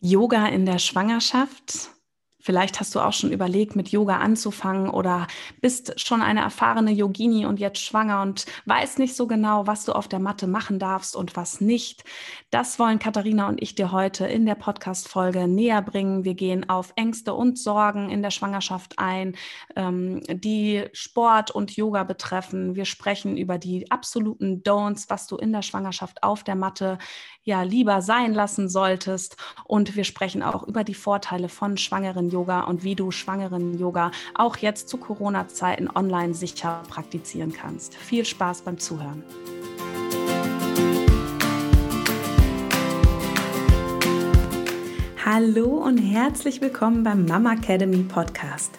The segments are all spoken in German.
Yoga in der Schwangerschaft. Vielleicht hast du auch schon überlegt, mit Yoga anzufangen oder bist schon eine erfahrene Yogini und jetzt schwanger und weißt nicht so genau, was du auf der Matte machen darfst und was nicht. Das wollen Katharina und ich dir heute in der Podcast-Folge näher bringen. Wir gehen auf Ängste und Sorgen in der Schwangerschaft ein, ähm, die Sport und Yoga betreffen. Wir sprechen über die absoluten Don'ts, was du in der Schwangerschaft auf der Matte ja lieber sein lassen solltest. Und wir sprechen auch über die Vorteile von schwangeren Yoga und wie du schwangeren Yoga auch jetzt zu Corona-Zeiten online sicher praktizieren kannst. Viel Spaß beim Zuhören. Hallo und herzlich willkommen beim Mama Academy Podcast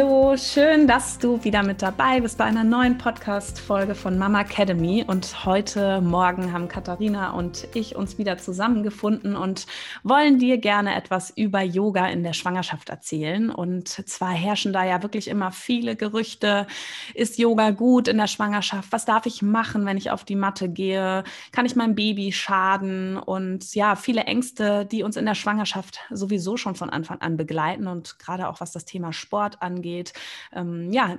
Hallo, schön, dass du wieder mit dabei bist bei einer neuen Podcast-Folge von Mama Academy. Und heute Morgen haben Katharina und ich uns wieder zusammengefunden und wollen dir gerne etwas über Yoga in der Schwangerschaft erzählen. Und zwar herrschen da ja wirklich immer viele Gerüchte. Ist Yoga gut in der Schwangerschaft? Was darf ich machen, wenn ich auf die Matte gehe? Kann ich meinem Baby schaden? Und ja, viele Ängste, die uns in der Schwangerschaft sowieso schon von Anfang an begleiten und gerade auch was das Thema Sport angeht angeht. Ähm, ja,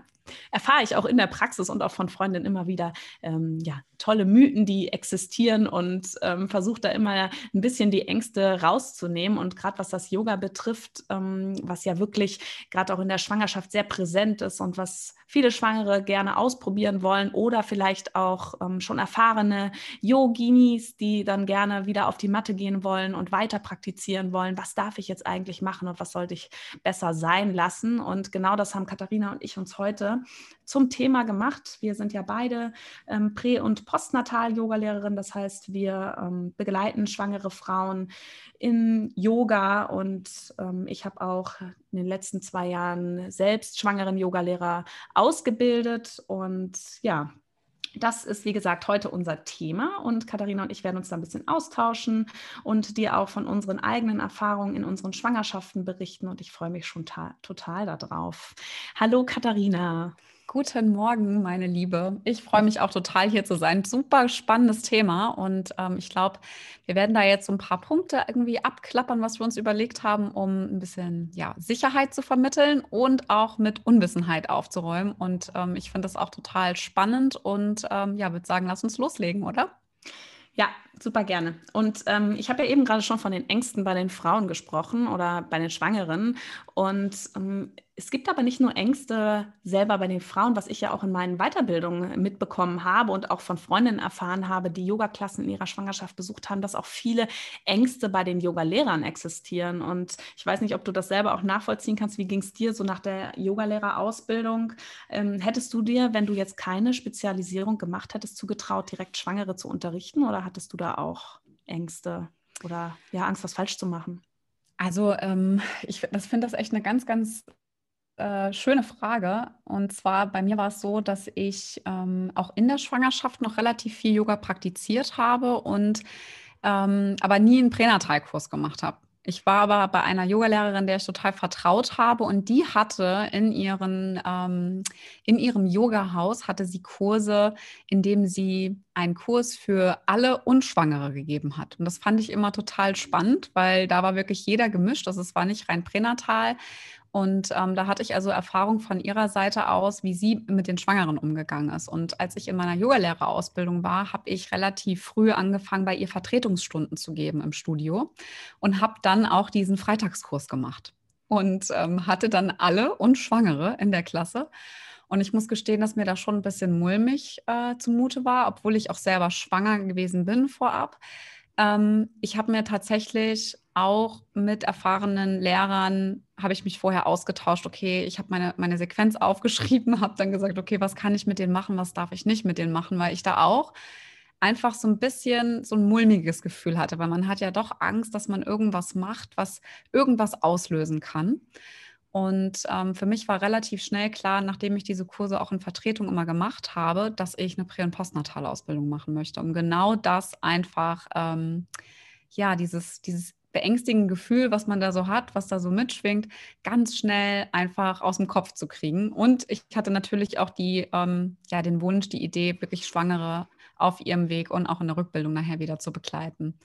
erfahre ich auch in der Praxis und auch von Freundinnen immer wieder ähm, ja, tolle Mythen, die existieren und ähm, versuche da immer ein bisschen die Ängste rauszunehmen. Und gerade was das Yoga betrifft, ähm, was ja wirklich gerade auch in der Schwangerschaft sehr präsent ist und was viele Schwangere gerne ausprobieren wollen oder vielleicht auch ähm, schon erfahrene Yoginis, die dann gerne wieder auf die Matte gehen wollen und weiter praktizieren wollen. Was darf ich jetzt eigentlich machen und was sollte ich besser sein lassen? Und genau das haben Katharina und ich uns heute zum Thema gemacht. Wir sind ja beide ähm, Prä- und Postnatal-Yoga-Lehrerin. Das heißt, wir ähm, begleiten schwangere Frauen in Yoga und ähm, ich habe auch in den letzten zwei Jahren selbst schwangeren Yogalehrer ausgebildet und ja, das ist, wie gesagt, heute unser Thema und Katharina und ich werden uns da ein bisschen austauschen und dir auch von unseren eigenen Erfahrungen in unseren Schwangerschaften berichten und ich freue mich schon total darauf. Hallo Katharina. Guten Morgen, meine Liebe. Ich freue mich auch total hier zu sein. Super spannendes Thema und ähm, ich glaube, wir werden da jetzt so ein paar Punkte irgendwie abklappern, was wir uns überlegt haben, um ein bisschen ja, Sicherheit zu vermitteln und auch mit Unwissenheit aufzuräumen. Und ähm, ich finde das auch total spannend und ähm, ja, würde sagen, lass uns loslegen, oder? Ja, super gerne. Und ähm, ich habe ja eben gerade schon von den Ängsten bei den Frauen gesprochen oder bei den Schwangeren. Und ähm, es gibt aber nicht nur Ängste selber bei den Frauen, was ich ja auch in meinen Weiterbildungen mitbekommen habe und auch von Freundinnen erfahren habe, die Yogaklassen in ihrer Schwangerschaft besucht haben, dass auch viele Ängste bei den Yogalehrern existieren. Und ich weiß nicht, ob du das selber auch nachvollziehen kannst. Wie ging es dir so nach der Yogalehrerausbildung? Ähm, hättest du dir, wenn du jetzt keine Spezialisierung gemacht hättest, zugetraut, direkt Schwangere zu unterrichten oder hattest du da auch Ängste oder ja, Angst, was falsch zu machen? Also ähm, ich finde das echt eine ganz, ganz äh, schöne Frage. Und zwar bei mir war es so, dass ich ähm, auch in der Schwangerschaft noch relativ viel Yoga praktiziert habe und ähm, aber nie einen Pränatalkurs gemacht habe. Ich war aber bei einer Yogalehrerin, der ich total vertraut habe und die hatte in, ihren, ähm, in ihrem Yoga-Haus hatte sie Kurse, in dem sie einen Kurs für alle Unschwangere gegeben hat. Und das fand ich immer total spannend, weil da war wirklich jeder gemischt. Also es war nicht rein pränatal. Und ähm, da hatte ich also Erfahrung von ihrer Seite aus, wie sie mit den Schwangeren umgegangen ist. Und als ich in meiner Yogalehrerausbildung war, habe ich relativ früh angefangen, bei ihr Vertretungsstunden zu geben im Studio und habe dann auch diesen Freitagskurs gemacht und ähm, hatte dann alle und Schwangere in der Klasse. Und ich muss gestehen, dass mir da schon ein bisschen mulmig äh, zumute war, obwohl ich auch selber schwanger gewesen bin vorab. Ähm, ich habe mir tatsächlich auch mit erfahrenen Lehrern habe ich mich vorher ausgetauscht. Okay, ich habe meine, meine Sequenz aufgeschrieben, habe dann gesagt, okay, was kann ich mit denen machen, was darf ich nicht mit denen machen, weil ich da auch einfach so ein bisschen so ein mulmiges Gefühl hatte, weil man hat ja doch Angst, dass man irgendwas macht, was irgendwas auslösen kann. Und ähm, für mich war relativ schnell klar, nachdem ich diese Kurse auch in Vertretung immer gemacht habe, dass ich eine Prä- und Postnatale Ausbildung machen möchte, um genau das einfach, ähm, ja, dieses, dieses beängstigende Gefühl, was man da so hat, was da so mitschwingt, ganz schnell einfach aus dem Kopf zu kriegen. Und ich hatte natürlich auch die, ähm, ja, den Wunsch, die Idee, wirklich Schwangere auf ihrem Weg und auch in der Rückbildung nachher wieder zu begleiten.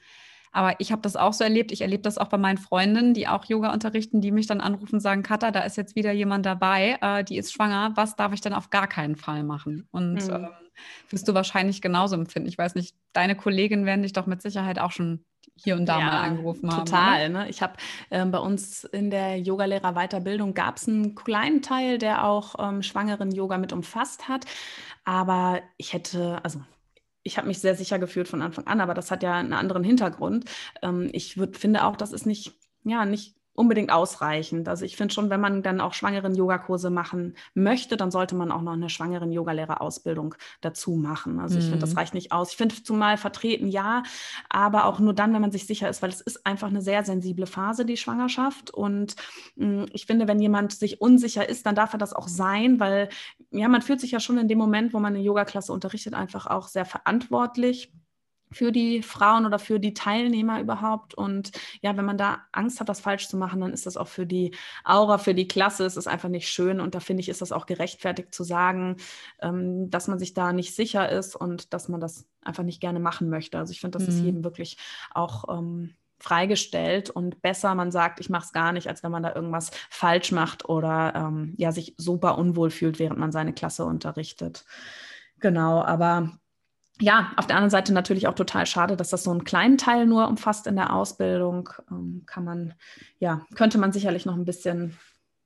Aber ich habe das auch so erlebt. Ich erlebe das auch bei meinen Freundinnen, die auch Yoga unterrichten, die mich dann anrufen und sagen, Katha, da ist jetzt wieder jemand dabei, äh, die ist schwanger. Was darf ich denn auf gar keinen Fall machen? Und mhm. ähm, wirst du wahrscheinlich genauso empfinden. Ich weiß nicht, deine Kolleginnen werden dich doch mit Sicherheit auch schon hier und da ja, mal angerufen haben. Total. Ne? Ich habe äh, bei uns in der Yogalehrer-Weiterbildung gab es einen kleinen Teil, der auch ähm, schwangeren Yoga mit umfasst hat. Aber ich hätte, also ich habe mich sehr sicher gefühlt von Anfang an, aber das hat ja einen anderen Hintergrund. Ähm, ich würd, finde auch, das ist nicht, ja, nicht unbedingt ausreichend. Also ich finde schon, wenn man dann auch schwangeren Yogakurse machen möchte, dann sollte man auch noch eine schwangeren Yogalehrerausbildung dazu machen. Also ich finde, das mhm. reicht nicht aus. Ich finde zumal vertreten ja, aber auch nur dann, wenn man sich sicher ist, weil es ist einfach eine sehr sensible Phase, die Schwangerschaft. Und mh, hm, ich finde, wenn jemand sich unsicher ist, dann darf er das auch sein, weil ja, man fühlt sich ja schon in dem Moment, wo man eine Yogaklasse unterrichtet, einfach auch sehr verantwortlich für die Frauen oder für die Teilnehmer überhaupt. Und ja, wenn man da Angst hat, was falsch zu machen, dann ist das auch für die Aura, für die Klasse, es ist einfach nicht schön. Und da finde ich, ist das auch gerechtfertigt zu sagen, ähm, dass man sich da nicht sicher ist und dass man das einfach nicht gerne machen möchte. Also ich finde, das mhm. ist jedem wirklich auch ähm, freigestellt und besser, man sagt, ich mache es gar nicht, als wenn man da irgendwas falsch macht oder ähm, ja, sich super unwohl fühlt, während man seine Klasse unterrichtet. Genau, aber ja, auf der anderen Seite natürlich auch total schade, dass das so einen kleinen Teil nur umfasst in der Ausbildung. Ähm, kann man, ja, könnte man sicherlich noch ein bisschen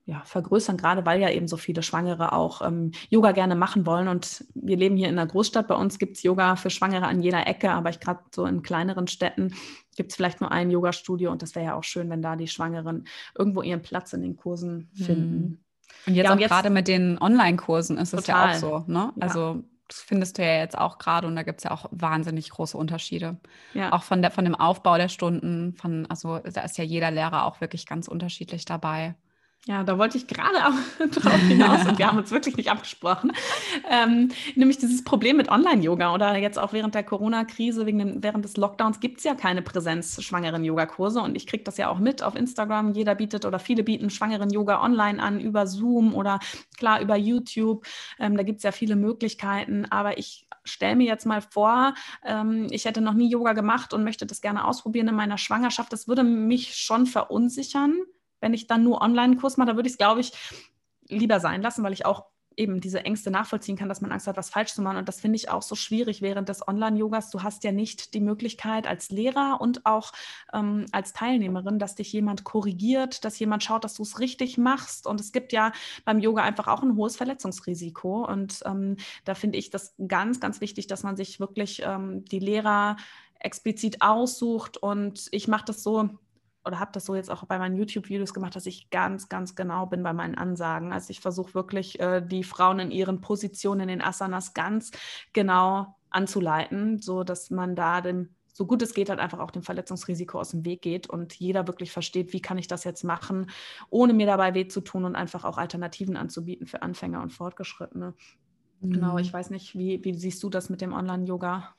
ja, vergrößern, gerade weil ja eben so viele Schwangere auch ähm, Yoga gerne machen wollen. Und wir leben hier in einer Großstadt. Bei uns gibt es Yoga für Schwangere an jeder Ecke, aber ich gerade so in kleineren Städten gibt es vielleicht nur ein Yoga-Studio und das wäre ja auch schön, wenn da die Schwangeren irgendwo ihren Platz in den Kursen finden. Mhm. Und jetzt ja, auch gerade mit den Online-Kursen ist es ja auch so. Ne? Ja. Also das findest du ja jetzt auch gerade und da gibt es ja auch wahnsinnig große Unterschiede. Ja. Auch von, der, von dem Aufbau der Stunden, von, also da ist ja jeder Lehrer auch wirklich ganz unterschiedlich dabei. Ja, da wollte ich gerade auch drauf hinaus und wir haben uns wirklich nicht abgesprochen. Ähm, nämlich dieses Problem mit Online-Yoga oder jetzt auch während der Corona-Krise, während des Lockdowns gibt es ja keine präsenzschwangeren Yoga-Kurse und ich kriege das ja auch mit auf Instagram. Jeder bietet oder viele bieten schwangeren Yoga online an über Zoom oder klar über YouTube. Ähm, da gibt es ja viele Möglichkeiten, aber ich stelle mir jetzt mal vor, ähm, ich hätte noch nie Yoga gemacht und möchte das gerne ausprobieren in meiner Schwangerschaft. Das würde mich schon verunsichern wenn ich dann nur Online-Kurs mache, da würde ich es, glaube ich, lieber sein lassen, weil ich auch eben diese Ängste nachvollziehen kann, dass man Angst hat, was falsch zu machen. Und das finde ich auch so schwierig während des Online-Yogas. Du hast ja nicht die Möglichkeit als Lehrer und auch ähm, als Teilnehmerin, dass dich jemand korrigiert, dass jemand schaut, dass du es richtig machst. Und es gibt ja beim Yoga einfach auch ein hohes Verletzungsrisiko. Und ähm, da finde ich das ganz, ganz wichtig, dass man sich wirklich ähm, die Lehrer explizit aussucht. Und ich mache das so, oder habe das so jetzt auch bei meinen YouTube-Videos gemacht, dass ich ganz, ganz genau bin bei meinen Ansagen. Also ich versuche wirklich äh, die Frauen in ihren Positionen in den Asanas ganz genau anzuleiten, so dass man da dem so gut es geht, halt einfach auch dem Verletzungsrisiko aus dem Weg geht und jeder wirklich versteht, wie kann ich das jetzt machen, ohne mir dabei weh zu tun und einfach auch Alternativen anzubieten für Anfänger und Fortgeschrittene. Genau, mhm. Genau, ich weiß nicht, wie, wie siehst du das mit dem Online-Yoga?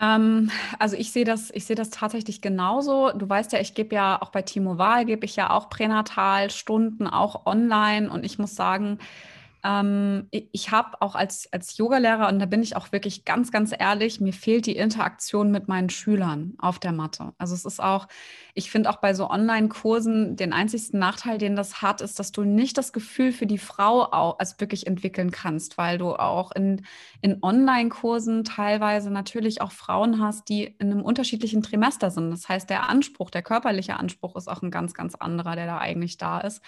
Ähm, also ich sehe das, ich sehe das tatsächlich genauso. Du weißt ja, ich gebe ja auch bei Timo Wahl, gebe ich ja auch pränatal Stunden, auch online. Und ich muss sagen, ähm, ich habe auch als, als Yogalehrer, und da bin ich auch wirklich ganz, ganz ehrlich, mir fehlt die Interaktion mit meinen Schülern auf der Matte. Also es ist auch, ich finde auch bei so Online-Kursen, den einzigsten Nachteil, den das hat, ist, dass du nicht das Gefühl für die Frau auch, also wirklich entwickeln kannst, weil du auch in, in Online-Kursen teilweise natürlich auch Frauen hast, die in einem unterschiedlichen Trimester sind. Das heißt, der Anspruch, der körperliche Anspruch ist auch ein ganz, ganz anderer, der da eigentlich da ist.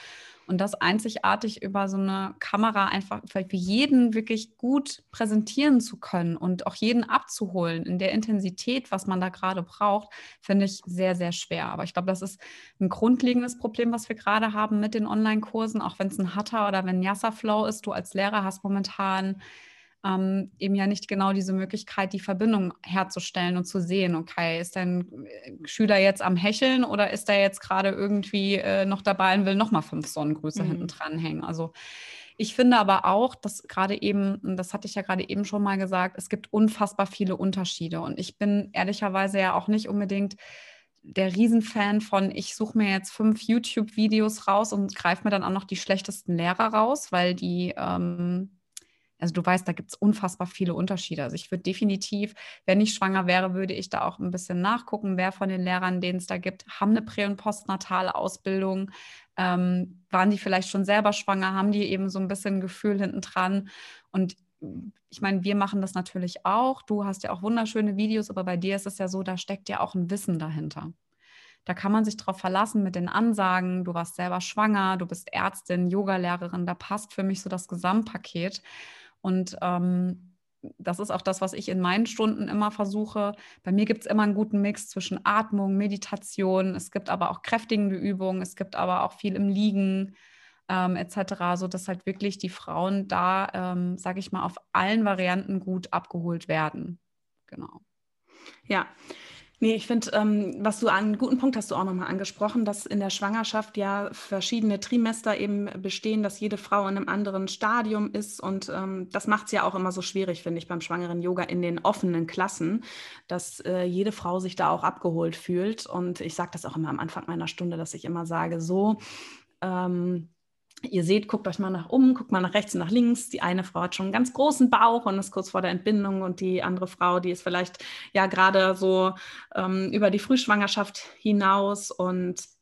Und das einzigartig über so eine Kamera einfach für jeden wirklich gut präsentieren zu können und auch jeden abzuholen in der Intensität, was man da gerade braucht, finde ich sehr, sehr schwer. Aber ich glaube, das ist ein grundlegendes Problem, was wir gerade haben mit den Online-Kursen, auch wenn es ein Hatter oder wenn Yassa Flow ist. Du als Lehrer hast momentan ähm, eben ja nicht genau diese Möglichkeit, die Verbindung herzustellen und zu sehen, okay, ist dein Schüler jetzt am Hecheln oder ist er jetzt gerade irgendwie äh, noch dabei und will nochmal fünf Sonnengrüße mhm. hinten dranhängen? Also ich finde aber auch, dass gerade eben, das hatte ich ja gerade eben schon mal gesagt, es gibt unfassbar viele Unterschiede. Und ich bin ehrlicherweise ja auch nicht unbedingt der Riesenfan von, ich suche mir jetzt fünf YouTube-Videos raus und greife mir dann auch noch die schlechtesten Lehrer raus, weil die, ähm, also du weißt, da gibt es unfassbar viele Unterschiede. Also ich würde definitiv, wenn ich schwanger wäre, würde ich da auch ein bisschen nachgucken, wer von den Lehrern, denen es da gibt, haben eine prä- und postnatale Ausbildung, ähm, waren die vielleicht schon selber schwanger, haben die eben so ein bisschen Gefühl hinten dran und ich meine, wir machen das natürlich auch. Du hast ja auch wunderschöne Videos, aber bei dir ist es ja so, da steckt ja auch ein Wissen dahinter. Da kann man sich drauf verlassen mit den Ansagen. Du warst selber schwanger, du bist Ärztin, Yogalehrerin. Da passt für mich so das Gesamtpaket. Und ähm, das ist auch das, was ich in meinen Stunden immer versuche. Bei mir gibt es immer einen guten Mix zwischen Atmung, Meditation. Es gibt aber auch kräftigende Übungen. Es gibt aber auch viel im Liegen ähm, etc., sodass halt wirklich die Frauen da, ähm, sage ich mal, auf allen Varianten gut abgeholt werden. Genau. Ja, Nee, ich finde, ähm, was du an guten Punkt hast du auch nochmal angesprochen, dass in der Schwangerschaft ja verschiedene Trimester eben bestehen, dass jede Frau in einem anderen Stadium ist. Und ähm, das macht es ja auch immer so schwierig, finde ich, beim schwangeren Yoga in den offenen Klassen, dass äh, jede Frau sich da auch abgeholt fühlt. Und ich sage das auch immer am Anfang meiner Stunde, dass ich immer sage, so, ähm, Ihr seht, guckt euch mal nach um, guckt mal nach rechts und nach links. Die eine Frau hat schon einen ganz großen Bauch und ist kurz vor der Entbindung und die andere Frau, die ist vielleicht ja gerade so ähm, über die Frühschwangerschaft hinaus und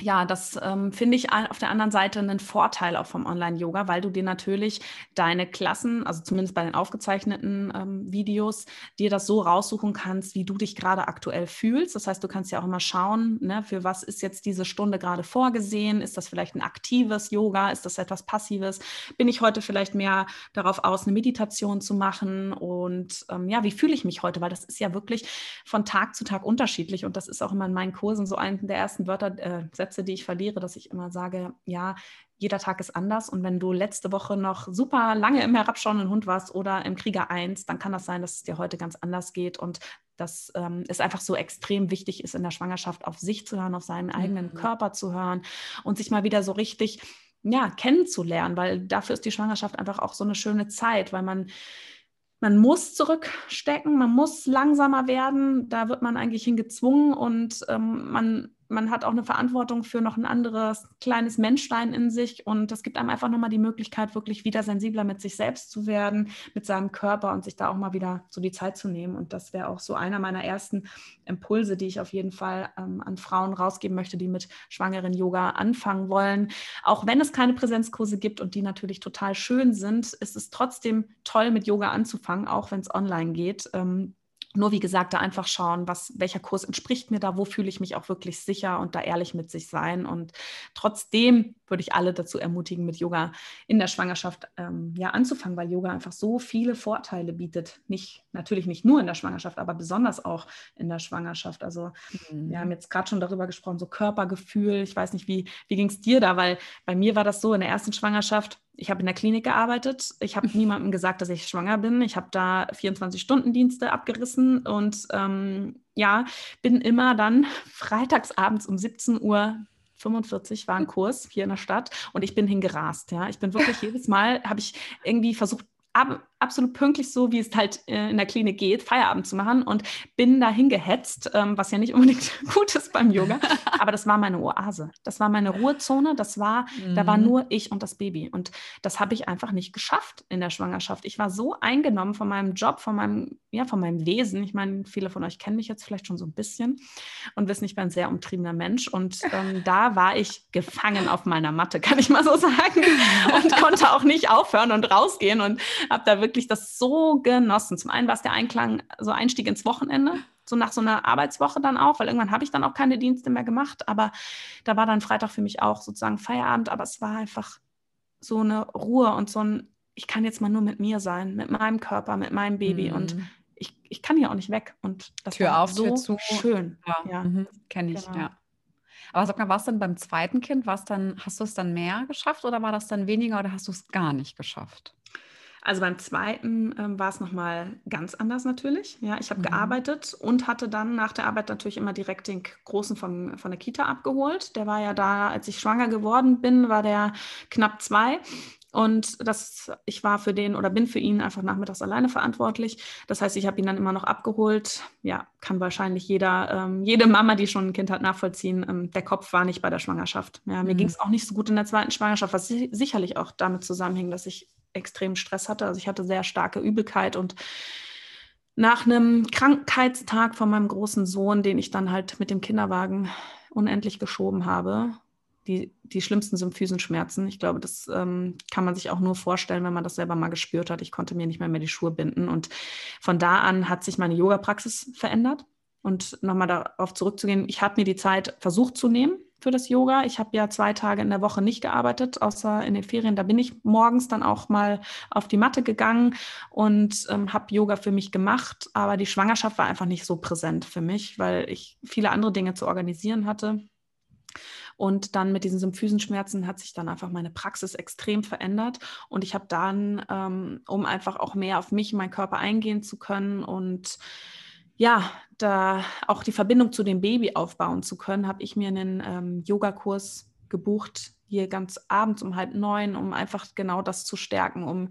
ja, das ähm, finde ich auf der anderen Seite einen Vorteil auch vom Online-Yoga, weil du dir natürlich deine Klassen, also zumindest bei den aufgezeichneten ähm, Videos, dir das so raussuchen kannst, wie du dich gerade aktuell fühlst. Das heißt, du kannst ja auch immer schauen, ne, für was ist jetzt diese Stunde gerade vorgesehen? Ist das vielleicht ein aktives Yoga? Ist das etwas Passives? Bin ich heute vielleicht mehr darauf aus, eine Meditation zu machen? Und ähm, ja, wie fühle ich mich heute? Weil das ist ja wirklich von Tag zu Tag unterschiedlich und das ist auch immer in meinen Kursen so ein der ersten Wörter, äh, Sätze, die ich verliere, dass ich immer sage, ja, jeder Tag ist anders. Und wenn du letzte Woche noch super lange im herabschauenden Hund warst oder im Krieger 1, dann kann das sein, dass es dir heute ganz anders geht und dass ähm, es einfach so extrem wichtig ist, in der Schwangerschaft auf sich zu hören, auf seinen eigenen mhm. Körper zu hören und sich mal wieder so richtig ja, kennenzulernen, weil dafür ist die Schwangerschaft einfach auch so eine schöne Zeit, weil man man muss zurückstecken, man muss langsamer werden, da wird man eigentlich hingezwungen und ähm, man man hat auch eine Verantwortung für noch ein anderes kleines Menschlein in sich und das gibt einem einfach nochmal die Möglichkeit, wirklich wieder sensibler mit sich selbst zu werden, mit seinem Körper und sich da auch mal wieder so die Zeit zu nehmen. Und das wäre auch so einer meiner ersten Impulse, die ich auf jeden Fall ähm, an Frauen rausgeben möchte, die mit schwangeren Yoga anfangen wollen. Auch wenn es keine Präsenzkurse gibt und die natürlich total schön sind, ist es trotzdem toll, mit Yoga anzufangen, auch wenn es online geht. Ähm, nur wie gesagt, da einfach schauen, was, welcher Kurs entspricht mir da, wo fühle ich mich auch wirklich sicher und da ehrlich mit sich sein. Und trotzdem würde ich alle dazu ermutigen, mit Yoga in der Schwangerschaft ähm, ja anzufangen, weil Yoga einfach so viele Vorteile bietet. Nicht, natürlich nicht nur in der Schwangerschaft, aber besonders auch in der Schwangerschaft. Also mhm. wir haben jetzt gerade schon darüber gesprochen, so Körpergefühl. Ich weiß nicht, wie, wie ging es dir da, weil bei mir war das so in der ersten Schwangerschaft, ich habe in der Klinik gearbeitet. Ich habe niemandem gesagt, dass ich schwanger bin. Ich habe da 24-Stunden-Dienste abgerissen und ähm, ja, bin immer dann freitagsabends um 17 Uhr 45 war ein Kurs hier in der Stadt und ich bin hingerast. Ja, ich bin wirklich jedes Mal habe ich irgendwie versucht ab, absolut pünktlich so, wie es halt äh, in der Klinik geht, Feierabend zu machen und bin dahin gehetzt, ähm, was ja nicht unbedingt gut ist beim Yoga. Aber das war meine Oase. Das war meine Ruhezone. Das war, mhm. da war mhm. nur ich und das Baby. Und das habe ich einfach nicht geschafft in der Schwangerschaft. Ich war so eingenommen von meinem Job, von meinem, ja, von meinem Wesen. Ich meine, viele von euch kennen mich jetzt vielleicht schon so ein bisschen und wissen, ich bin ein sehr umtriebener Mensch. Und ähm, da war ich gefangen auf meiner Matte, kann ich mal so sagen. Und konnte auch nicht aufhören und rausgehen und habe da wirklich das so genossen. Zum einen war es der Einklang, so Einstieg ins Wochenende, so nach so einer Arbeitswoche dann auch, weil irgendwann habe ich dann auch keine Dienste mehr gemacht, aber da war dann Freitag für mich auch sozusagen Feierabend, aber es war einfach so eine Ruhe und so ein, ich kann jetzt mal nur mit mir sein, mit meinem Körper, mit meinem Baby mhm. und ich, ich kann hier auch nicht weg und das Tür war auf, so Tür zu. schön. Ja, ja. Mhm. kenne ich, genau. ja. Aber sag mal, war es denn beim zweiten Kind, dann, hast du es dann mehr geschafft oder war das dann weniger oder hast du es gar nicht geschafft? Also beim zweiten ähm, war es nochmal ganz anders natürlich. Ja, ich habe mhm. gearbeitet und hatte dann nach der Arbeit natürlich immer direkt den Großen von, von der Kita abgeholt. Der war ja da, als ich schwanger geworden bin, war der knapp zwei. Und das, ich war für den oder bin für ihn einfach nachmittags alleine verantwortlich. Das heißt, ich habe ihn dann immer noch abgeholt. Ja, kann wahrscheinlich jeder, ähm, jede Mama, die schon ein Kind hat, nachvollziehen. Ähm, der Kopf war nicht bei der Schwangerschaft. Ja, mir mhm. ging es auch nicht so gut in der zweiten Schwangerschaft, was sicherlich auch damit zusammenhing, dass ich extremen Stress hatte. Also ich hatte sehr starke Übelkeit und nach einem Krankheitstag von meinem großen Sohn, den ich dann halt mit dem Kinderwagen unendlich geschoben habe, die, die schlimmsten Symphysenschmerzen. Ich glaube, das ähm, kann man sich auch nur vorstellen, wenn man das selber mal gespürt hat. Ich konnte mir nicht mehr mehr die Schuhe binden. Und von da an hat sich meine Yoga-Praxis verändert. Und nochmal darauf zurückzugehen, ich habe mir die Zeit versucht zu nehmen für das Yoga. Ich habe ja zwei Tage in der Woche nicht gearbeitet, außer in den Ferien. Da bin ich morgens dann auch mal auf die Matte gegangen und ähm, habe Yoga für mich gemacht. Aber die Schwangerschaft war einfach nicht so präsent für mich, weil ich viele andere Dinge zu organisieren hatte. Und dann mit diesen Symphysenschmerzen hat sich dann einfach meine Praxis extrem verändert. Und ich habe dann, ähm, um einfach auch mehr auf mich, meinen Körper eingehen zu können und ja, da auch die Verbindung zu dem Baby aufbauen zu können, habe ich mir einen ähm, Yogakurs gebucht, hier ganz abends um halb neun, um einfach genau das zu stärken, um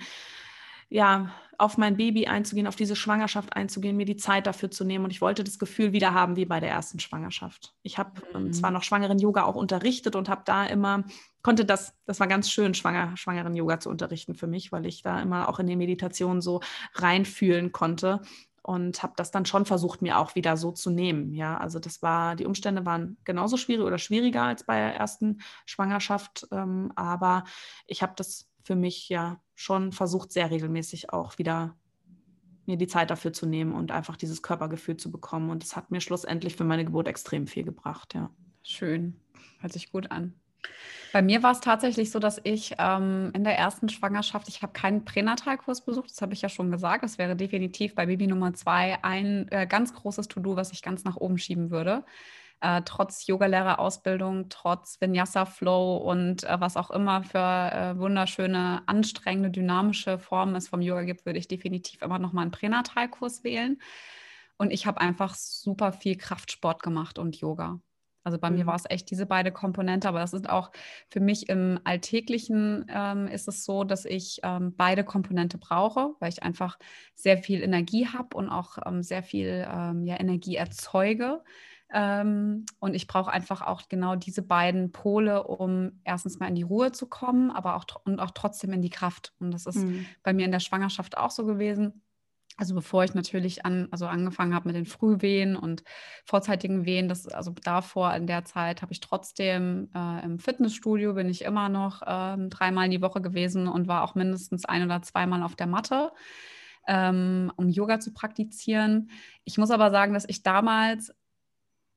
ja, auf mein Baby einzugehen, auf diese Schwangerschaft einzugehen, mir die Zeit dafür zu nehmen. Und ich wollte das Gefühl wieder haben wie bei der ersten Schwangerschaft. Ich habe ähm, mhm. zwar noch schwangeren Yoga auch unterrichtet und habe da immer, konnte das, das war ganz schön, schwanger, schwangeren Yoga zu unterrichten für mich, weil ich da immer auch in die Meditation so reinfühlen konnte und habe das dann schon versucht, mir auch wieder so zu nehmen. Ja, also das war, die Umstände waren genauso schwierig oder schwieriger als bei der ersten Schwangerschaft, ähm, aber ich habe das für mich ja schon versucht, sehr regelmäßig auch wieder mir die Zeit dafür zu nehmen und einfach dieses Körpergefühl zu bekommen. Und es hat mir schlussendlich für meine Geburt extrem viel gebracht, ja. Schön. Hört sich gut an. Bei mir war es tatsächlich so, dass ich ähm, in der ersten Schwangerschaft, ich habe keinen Pränatalkurs besucht, das habe ich ja schon gesagt. Das wäre definitiv bei Baby Nummer zwei ein äh, ganz großes To-Do, was ich ganz nach oben schieben würde äh, trotz Yogalehrerausbildung, trotz Vinyasa-Flow und äh, was auch immer für äh, wunderschöne, anstrengende, dynamische Formen es vom Yoga gibt, würde ich definitiv immer noch mal einen Pränatalkurs wählen. Und ich habe einfach super viel Kraftsport gemacht und Yoga. Also bei mhm. mir war es echt diese beiden Komponente, aber das ist auch für mich im Alltäglichen ähm, ist es so, dass ich ähm, beide Komponente brauche, weil ich einfach sehr viel Energie habe und auch ähm, sehr viel ähm, ja, Energie erzeuge. Ähm, und ich brauche einfach auch genau diese beiden Pole, um erstens mal in die Ruhe zu kommen, aber auch und auch trotzdem in die Kraft. Und das ist mhm. bei mir in der Schwangerschaft auch so gewesen. Also bevor ich natürlich an, also angefangen habe mit den Frühwehen und vorzeitigen Wehen, das, also davor in der Zeit habe ich trotzdem äh, im Fitnessstudio bin ich immer noch äh, dreimal in die Woche gewesen und war auch mindestens ein oder zweimal auf der Matte, ähm, um Yoga zu praktizieren. Ich muss aber sagen, dass ich damals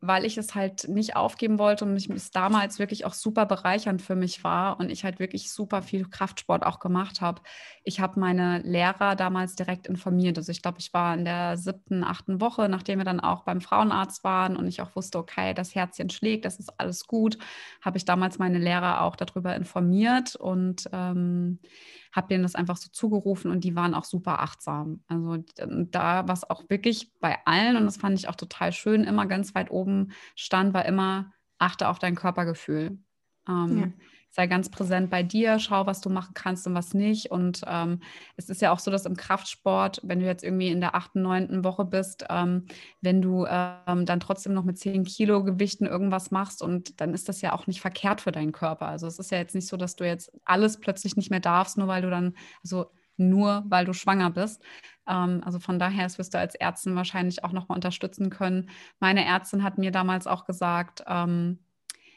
weil ich es halt nicht aufgeben wollte und es damals wirklich auch super bereichernd für mich war und ich halt wirklich super viel Kraftsport auch gemacht habe. Ich habe meine Lehrer damals direkt informiert. Also ich glaube, ich war in der siebten, achten Woche, nachdem wir dann auch beim Frauenarzt waren und ich auch wusste, okay, das Herzchen schlägt, das ist alles gut, habe ich damals meine Lehrer auch darüber informiert und ähm, habe denen das einfach so zugerufen und die waren auch super achtsam. Also da, was auch wirklich bei allen, und das fand ich auch total schön, immer ganz weit oben stand, war immer, achte auf dein Körpergefühl. Ähm, ja sei ganz präsent bei dir, schau, was du machen kannst und was nicht. Und ähm, es ist ja auch so, dass im Kraftsport, wenn du jetzt irgendwie in der achten, neunten Woche bist, ähm, wenn du ähm, dann trotzdem noch mit zehn Kilo Gewichten irgendwas machst und dann ist das ja auch nicht verkehrt für deinen Körper. Also es ist ja jetzt nicht so, dass du jetzt alles plötzlich nicht mehr darfst, nur weil du dann, also nur weil du schwanger bist. Ähm, also von daher, das wirst du als Ärztin wahrscheinlich auch nochmal unterstützen können. Meine Ärztin hat mir damals auch gesagt, ähm,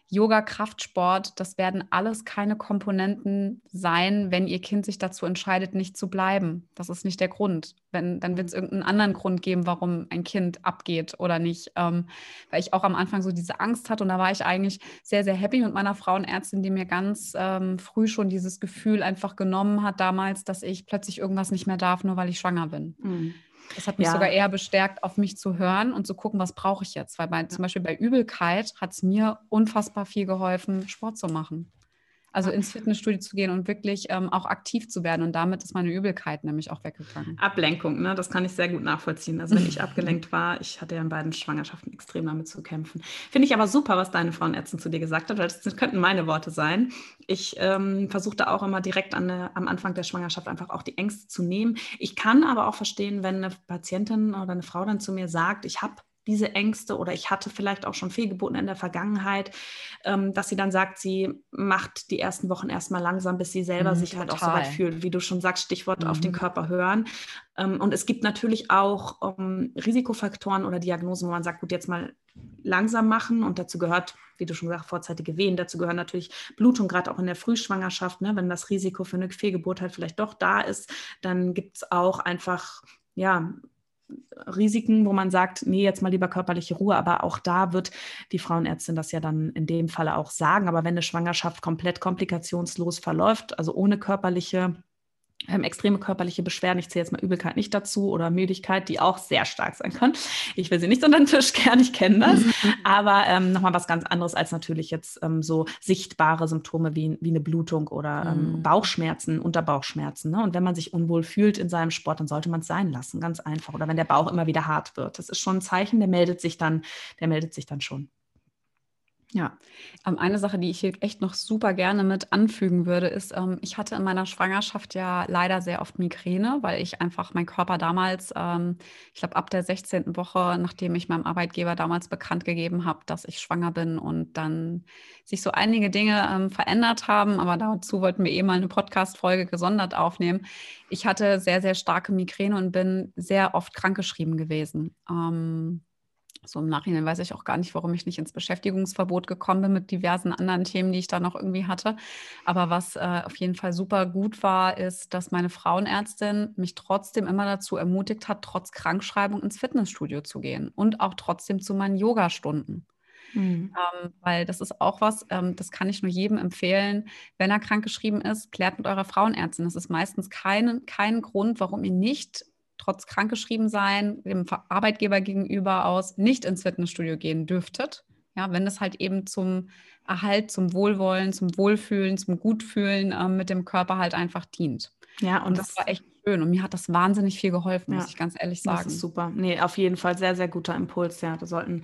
Yoga, Kraftsport, das werden alles keine Komponenten sein, wenn ihr Kind sich dazu entscheidet, nicht zu bleiben. Das ist nicht der Grund. Wenn, dann wird es irgendeinen anderen Grund geben, warum ein Kind abgeht oder nicht. Ähm, weil ich auch am Anfang so diese Angst hatte und da war ich eigentlich sehr, sehr happy mit meiner Frauenärztin, die mir ganz ähm, früh schon dieses Gefühl einfach genommen hat damals, dass ich plötzlich irgendwas nicht mehr darf, nur weil ich schwanger bin. Mhm. Das hat mich ja. sogar eher bestärkt, auf mich zu hören und zu gucken, was brauche ich jetzt. Weil bei, zum Beispiel bei Übelkeit hat es mir unfassbar viel geholfen, Sport zu machen. Also ins Fitnessstudio zu gehen und wirklich ähm, auch aktiv zu werden. Und damit ist meine Übelkeit nämlich auch weggegangen. Ablenkung, ne? das kann ich sehr gut nachvollziehen. Also wenn ich abgelenkt war, ich hatte ja in beiden Schwangerschaften extrem damit zu kämpfen. Finde ich aber super, was deine Frauenärztin zu dir gesagt hat, weil das könnten meine Worte sein. Ich ähm, versuchte auch immer direkt an der, am Anfang der Schwangerschaft einfach auch die Ängste zu nehmen. Ich kann aber auch verstehen, wenn eine Patientin oder eine Frau dann zu mir sagt, ich habe diese Ängste oder ich hatte vielleicht auch schon Fehlgeburten in der Vergangenheit, ähm, dass sie dann sagt, sie macht die ersten Wochen erstmal langsam, bis sie selber mhm, sich halt auch so weit fühlt, wie du schon sagst, Stichwort mhm. auf den mhm. Körper hören. Ähm, und es gibt natürlich auch ähm, Risikofaktoren oder Diagnosen, wo man sagt, gut, jetzt mal langsam machen und dazu gehört, wie du schon gesagt, vorzeitige Wehen, dazu gehören natürlich Blutung, gerade auch in der Frühschwangerschaft, ne, wenn das Risiko für eine Fehlgeburt halt vielleicht doch da ist, dann gibt es auch einfach ja, Risiken, wo man sagt, nee, jetzt mal lieber körperliche Ruhe. Aber auch da wird die Frauenärztin das ja dann in dem Falle auch sagen. Aber wenn eine Schwangerschaft komplett komplikationslos verläuft, also ohne körperliche ähm, extreme körperliche Beschwerden, ich zähle jetzt mal Übelkeit nicht dazu oder Müdigkeit, die auch sehr stark sein können. Ich will sie nicht unter den Tisch kehren, ich kenne das, aber ähm, nochmal was ganz anderes als natürlich jetzt ähm, so sichtbare Symptome wie, wie eine Blutung oder ähm, mhm. Bauchschmerzen, Unterbauchschmerzen. Ne? Und wenn man sich unwohl fühlt in seinem Sport, dann sollte man es sein lassen, ganz einfach. Oder wenn der Bauch immer wieder hart wird, das ist schon ein Zeichen, der meldet sich dann, der meldet sich dann schon. Ja, ähm, eine Sache, die ich hier echt noch super gerne mit anfügen würde, ist, ähm, ich hatte in meiner Schwangerschaft ja leider sehr oft Migräne, weil ich einfach mein Körper damals, ähm, ich glaube ab der 16. Woche, nachdem ich meinem Arbeitgeber damals bekannt gegeben habe, dass ich schwanger bin und dann sich so einige Dinge ähm, verändert haben, aber dazu wollten wir eh mal eine Podcast-Folge gesondert aufnehmen. Ich hatte sehr, sehr starke Migräne und bin sehr oft krankgeschrieben gewesen. Ähm, so im Nachhinein weiß ich auch gar nicht, warum ich nicht ins Beschäftigungsverbot gekommen bin mit diversen anderen Themen, die ich da noch irgendwie hatte. Aber was äh, auf jeden Fall super gut war, ist, dass meine Frauenärztin mich trotzdem immer dazu ermutigt hat, trotz Krankschreibung ins Fitnessstudio zu gehen und auch trotzdem zu meinen Yogastunden. Mhm. Ähm, weil das ist auch was, ähm, das kann ich nur jedem empfehlen, wenn er krankgeschrieben ist, klärt mit eurer Frauenärztin. Das ist meistens kein, kein Grund, warum ihr nicht trotz krankgeschrieben sein, dem Arbeitgeber gegenüber aus nicht ins Fitnessstudio gehen dürftet. Ja, wenn es halt eben zum Erhalt, zum Wohlwollen, zum Wohlfühlen, zum Gutfühlen äh, mit dem Körper halt einfach dient. Ja, und, und das, das, war echt schön. Und mir hat das wahnsinnig viel geholfen, ja, muss ich ganz ehrlich sagen. Das ist super. Nee, auf jeden Fall sehr, sehr guter Impuls. Ja, da sollten,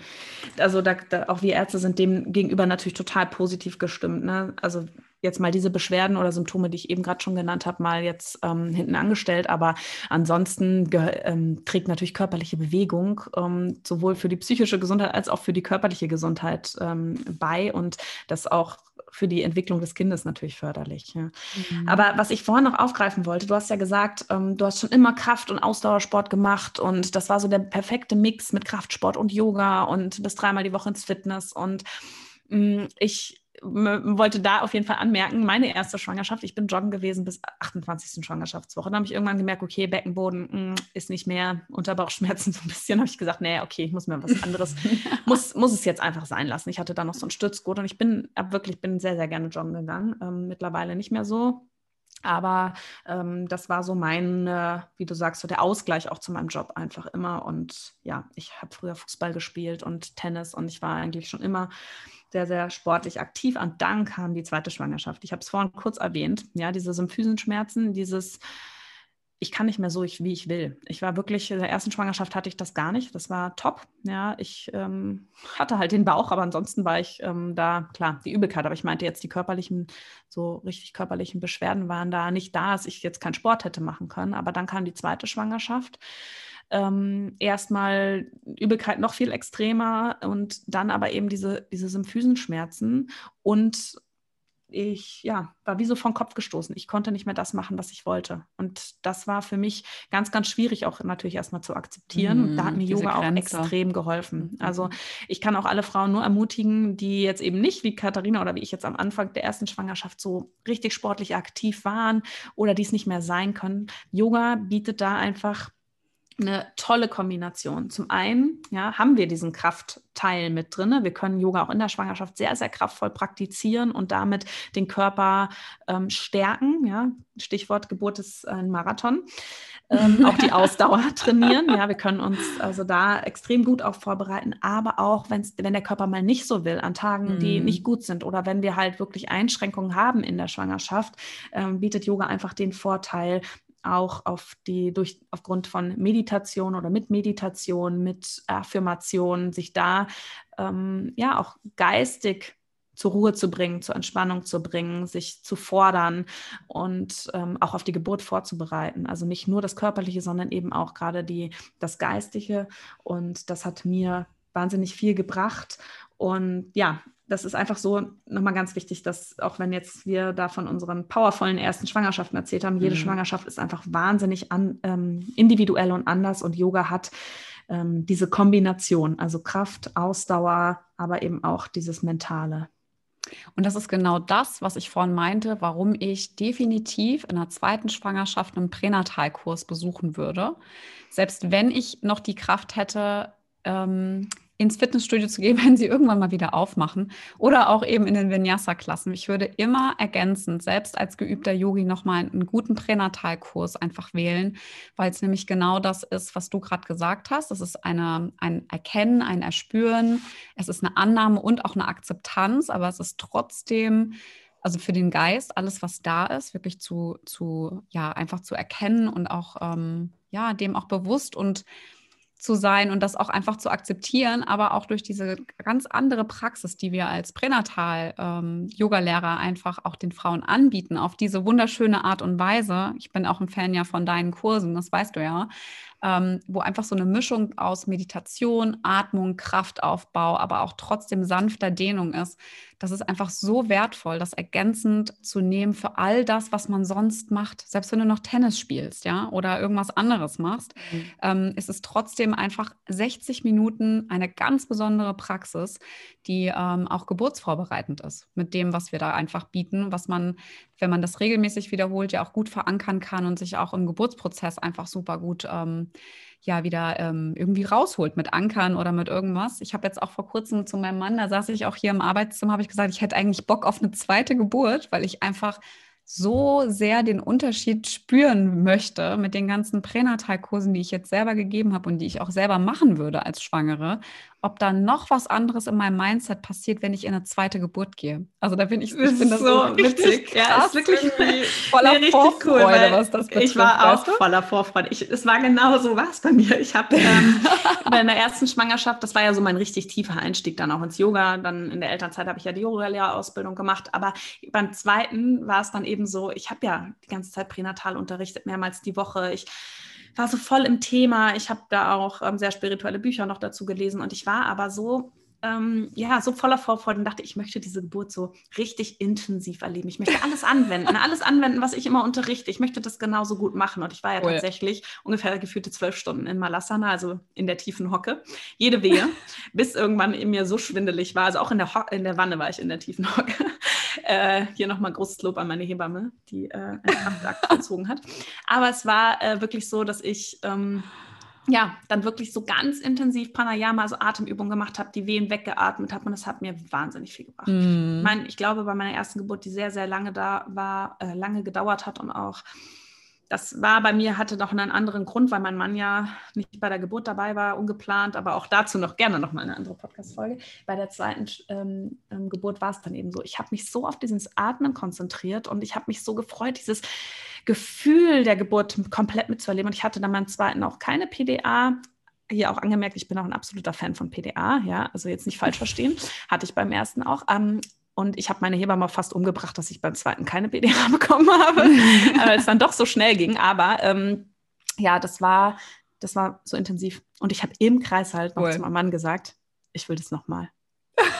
also da, da, auch wir Ärzte sind dem gegenüber natürlich total positiv gestimmt. Ne? Also jetzt mal diese Beschwerden oder Symptome, die ich eben gerade schon genannt habe, mal jetzt ähm, hinten angestellt. Aber ansonsten ähm, trägt natürlich körperliche Bewegung ähm, sowohl für die psychische Gesundheit als auch für die körperliche Gesundheit ähm, bei und das auch für die Entwicklung des Kindes natürlich förderlich. Ja. Mhm. Aber was ich vorhin noch aufgreifen wollte, du hast ja gesagt, ähm, du hast schon immer Kraft- und Ausdauersport gemacht und das war so der perfekte Mix mit Kraftsport und Yoga und bis dreimal die Woche ins Fitness und mm, ich wollte da auf jeden Fall anmerken, meine erste Schwangerschaft, ich bin joggen gewesen bis 28. Schwangerschaftswoche. Da habe ich irgendwann gemerkt, okay, Beckenboden mh, mm, ist nicht mehr, Unterbauchschmerzen so ein bisschen. habe ich gesagt, nee, okay, ich muss mir was anderes, muss, muss es jetzt einfach sein lassen. Ich hatte da noch so einen Stützgurt und ich bin wirklich, bin sehr, sehr gerne joggen gegangen. Ähm, mittlerweile nicht mehr so. Aber ähm, das war so mein, äh, wie du sagst, so der Ausgleich auch zu meinem Job einfach immer. Und ja, ich habe früher Fußball gespielt und Tennis und ich war eigentlich schon immer sehr, sehr sportlich aktiv. Und dann kam die zweite Schwangerschaft. Ich habe es vorhin kurz erwähnt. Ja, diese Symphysenschmerzen, dieses, ich kann nicht mehr so, wie ich will. Ich war wirklich, in der ersten Schwangerschaft hatte ich das gar nicht. Das war top. Ja, ich ähm, hatte halt den Bauch, aber ansonsten war ich ähm, da, klar, die Übelkeit. Aber ich meinte jetzt, die körperlichen, so richtig körperlichen Beschwerden waren da nicht da, dass ich jetzt keinen Sport hätte machen können. Aber dann kam die zweite Schwangerschaft ähm, erstmal Übelkeit noch viel extremer und dann aber eben diese, diese Symphysenschmerzen und ich ja, war wie so vom Kopf gestoßen. Ich konnte nicht mehr das machen, was ich wollte. Und das war für mich ganz, ganz schwierig auch natürlich erstmal zu akzeptieren. und da hat mir mhm, Yoga auch extrem geholfen. Mhm. Also ich kann auch alle Frauen nur ermutigen, die jetzt eben nicht wie Katharina oder wie ich jetzt am Anfang der ersten Schwangerschaft so richtig sportlich aktiv waren oder die es nicht mehr sein können. Yoga bietet da einfach eine tolle Kombination. Zum einen ja, haben wir diesen Kraftteil mit drin. Wir können Yoga auch in der Schwangerschaft sehr, sehr kraftvoll praktizieren und damit den Körper ähm, stärken. Ja. Stichwort Geburt ist ein Marathon. Ähm, auch die Ausdauer trainieren. Ja, wir können uns also da extrem gut auch vorbereiten, aber auch wenn's, wenn der Körper mal nicht so will, an Tagen, mhm. die nicht gut sind oder wenn wir halt wirklich Einschränkungen haben in der Schwangerschaft, ähm, bietet Yoga einfach den Vorteil, auch auf die, durch, aufgrund von Meditation oder mit Meditation, mit Affirmation, sich da ähm, ja auch geistig zur Ruhe zu bringen, zur Entspannung zu bringen, sich zu fordern und ähm, auch auf die Geburt vorzubereiten. Also nicht nur das Körperliche, sondern eben auch gerade die, das Geistige. Und das hat mir wahnsinnig viel gebracht. Und ja, das ist einfach so nochmal ganz wichtig, dass auch wenn jetzt wir da von unseren powervollen ersten Schwangerschaften erzählt haben, jede mhm. Schwangerschaft ist einfach wahnsinnig an, ähm, individuell und anders und Yoga hat ähm, diese Kombination, also Kraft, Ausdauer, aber eben auch dieses Mentale. Und das ist genau das, was ich vorhin meinte, warum ich definitiv in der zweiten Schwangerschaft einen Pränatalkurs besuchen würde. Selbst wenn ich noch die Kraft hätte, ähm, ins Fitnessstudio zu gehen, wenn sie irgendwann mal wieder aufmachen oder auch eben in den Vinyasa-Klassen. Ich würde immer ergänzend, selbst als geübter Yogi, nochmal einen guten Pränatalkurs einfach wählen, weil es nämlich genau das ist, was du gerade gesagt hast. Es ist eine, ein Erkennen, ein Erspüren, es ist eine Annahme und auch eine Akzeptanz, aber es ist trotzdem also für den Geist, alles, was da ist, wirklich zu, zu ja, einfach zu erkennen und auch, ähm, ja, dem auch bewusst und zu sein und das auch einfach zu akzeptieren, aber auch durch diese ganz andere Praxis, die wir als Pränatal-Yoga-Lehrer ähm, einfach auch den Frauen anbieten, auf diese wunderschöne Art und Weise. Ich bin auch ein Fan ja von deinen Kursen, das weißt du ja ähm, wo einfach so eine Mischung aus Meditation, Atmung, Kraftaufbau, aber auch trotzdem sanfter Dehnung ist. Das ist einfach so wertvoll, das ergänzend zu nehmen für all das, was man sonst macht. Selbst wenn du noch Tennis spielst, ja, oder irgendwas anderes machst, mhm. ähm, ist es trotzdem einfach 60 Minuten eine ganz besondere Praxis, die ähm, auch geburtsvorbereitend ist mit dem, was wir da einfach bieten, was man, wenn man das regelmäßig wiederholt, ja auch gut verankern kann und sich auch im Geburtsprozess einfach super gut ähm, ja wieder ähm, irgendwie rausholt mit Ankern oder mit irgendwas. Ich habe jetzt auch vor kurzem zu meinem Mann, da saß ich auch hier im Arbeitszimmer, habe ich gesagt, ich hätte eigentlich Bock auf eine zweite Geburt, weil ich einfach so sehr den Unterschied spüren möchte mit den ganzen Pränatalkursen, die ich jetzt selber gegeben habe und die ich auch selber machen würde als Schwangere, ob da noch was anderes in meinem Mindset passiert, wenn ich in eine zweite Geburt gehe. Also da bin ich, ich finde das so witzig. Ja, ist wirklich voller nee, Vorfreude, cool, was das betrifft. Ich war auch voller Vorfreude. Ich, es war genau so was bei mir. Ich habe ähm, in der ersten Schwangerschaft, das war ja so mein richtig tiefer Einstieg dann auch ins Yoga. Dann in der Elternzeit habe ich ja die Yoga-Lehrerausbildung gemacht. Aber beim zweiten war es dann eben so, ich habe ja die ganze Zeit pränatal unterrichtet, mehrmals die Woche. Ich war so voll im Thema. Ich habe da auch ähm, sehr spirituelle Bücher noch dazu gelesen und ich war aber so ähm, ja, so voller Vorfreude und dachte, ich möchte diese Geburt so richtig intensiv erleben. Ich möchte alles anwenden, alles anwenden, was ich immer unterrichte. Ich möchte das genauso gut machen. Und ich war ja cool. tatsächlich ungefähr gefühlte zwölf Stunden in Malasana, also in der tiefen Hocke, jede Wehe, bis irgendwann in mir so schwindelig war. Also auch in der, Ho in der Wanne war ich in der tiefen Hocke. Äh, hier nochmal großes Lob an meine Hebamme, die äh, einen Kraftakt gezogen hat. Aber es war äh, wirklich so, dass ich ähm, ja, dann wirklich so ganz intensiv Pranayama, also Atemübungen gemacht habe, die Wehen weggeatmet habe und das hat mir wahnsinnig viel gebracht. Mm. Ich meine, ich glaube, bei meiner ersten Geburt, die sehr, sehr lange da war, äh, lange gedauert hat und auch das war bei mir, hatte noch einen anderen Grund, weil mein Mann ja nicht bei der Geburt dabei war, ungeplant, aber auch dazu noch gerne noch mal eine andere Podcast-Folge. Bei der zweiten ähm, ähm, Geburt war es dann eben so. Ich habe mich so auf dieses Atmen konzentriert und ich habe mich so gefreut, dieses Gefühl der Geburt komplett mitzuerleben. Und ich hatte dann beim zweiten auch keine PDA. Hier auch angemerkt, ich bin auch ein absoluter Fan von PDA, ja, also jetzt nicht falsch verstehen. Hatte ich beim ersten auch. Ähm, und ich habe meine Hebamme fast umgebracht, dass ich beim zweiten keine PDA bekommen habe, weil es dann doch so schnell ging. Aber ähm, ja, das war, das war so intensiv. Und ich habe im Kreis halt noch cool. zu meinem Mann gesagt, ich will das nochmal.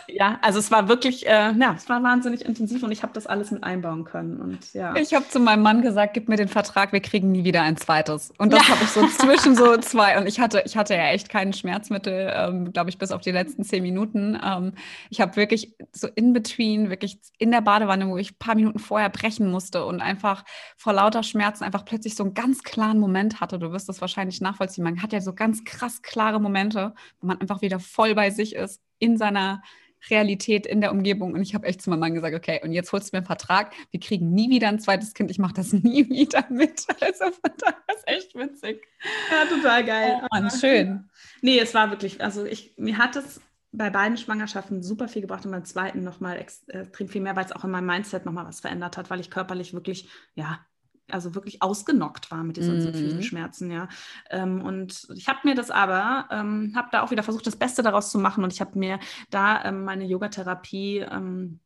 Ja, also es war wirklich, äh, ja, es war wahnsinnig intensiv und ich habe das alles mit einbauen können. Und ja. Ich habe zu meinem Mann gesagt, gib mir den Vertrag, wir kriegen nie wieder ein zweites. Und das ja. habe ich so zwischen so zwei. Und ich hatte, ich hatte ja echt kein Schmerzmittel, ähm, glaube ich, bis auf die letzten zehn Minuten. Ähm, ich habe wirklich so in between, wirklich in der Badewanne, wo ich ein paar Minuten vorher brechen musste und einfach vor lauter Schmerzen einfach plötzlich so einen ganz klaren Moment hatte. Du wirst das wahrscheinlich nachvollziehen. Man hat ja so ganz krass klare Momente, wo man einfach wieder voll bei sich ist in seiner Realität in der Umgebung. Und ich habe echt zu meinem Mann gesagt, okay, und jetzt holst du mir einen Vertrag, wir kriegen nie wieder ein zweites Kind, ich mache das nie wieder mit. Also von daher ist echt witzig. Ja, total geil. Oh Mann, schön. Nee, es war wirklich, also ich, mir hat es bei beiden Schwangerschaften super viel gebracht und beim zweiten nochmal extrem viel mehr, weil es auch in meinem Mindset nochmal was verändert hat, weil ich körperlich wirklich, ja, also wirklich ausgenockt war mit diesen mhm. Schmerzen, ja. Ähm, und ich habe mir das aber, ähm, habe da auch wieder versucht, das Beste daraus zu machen und ich habe mir da ähm, meine Yogatherapie, ähm,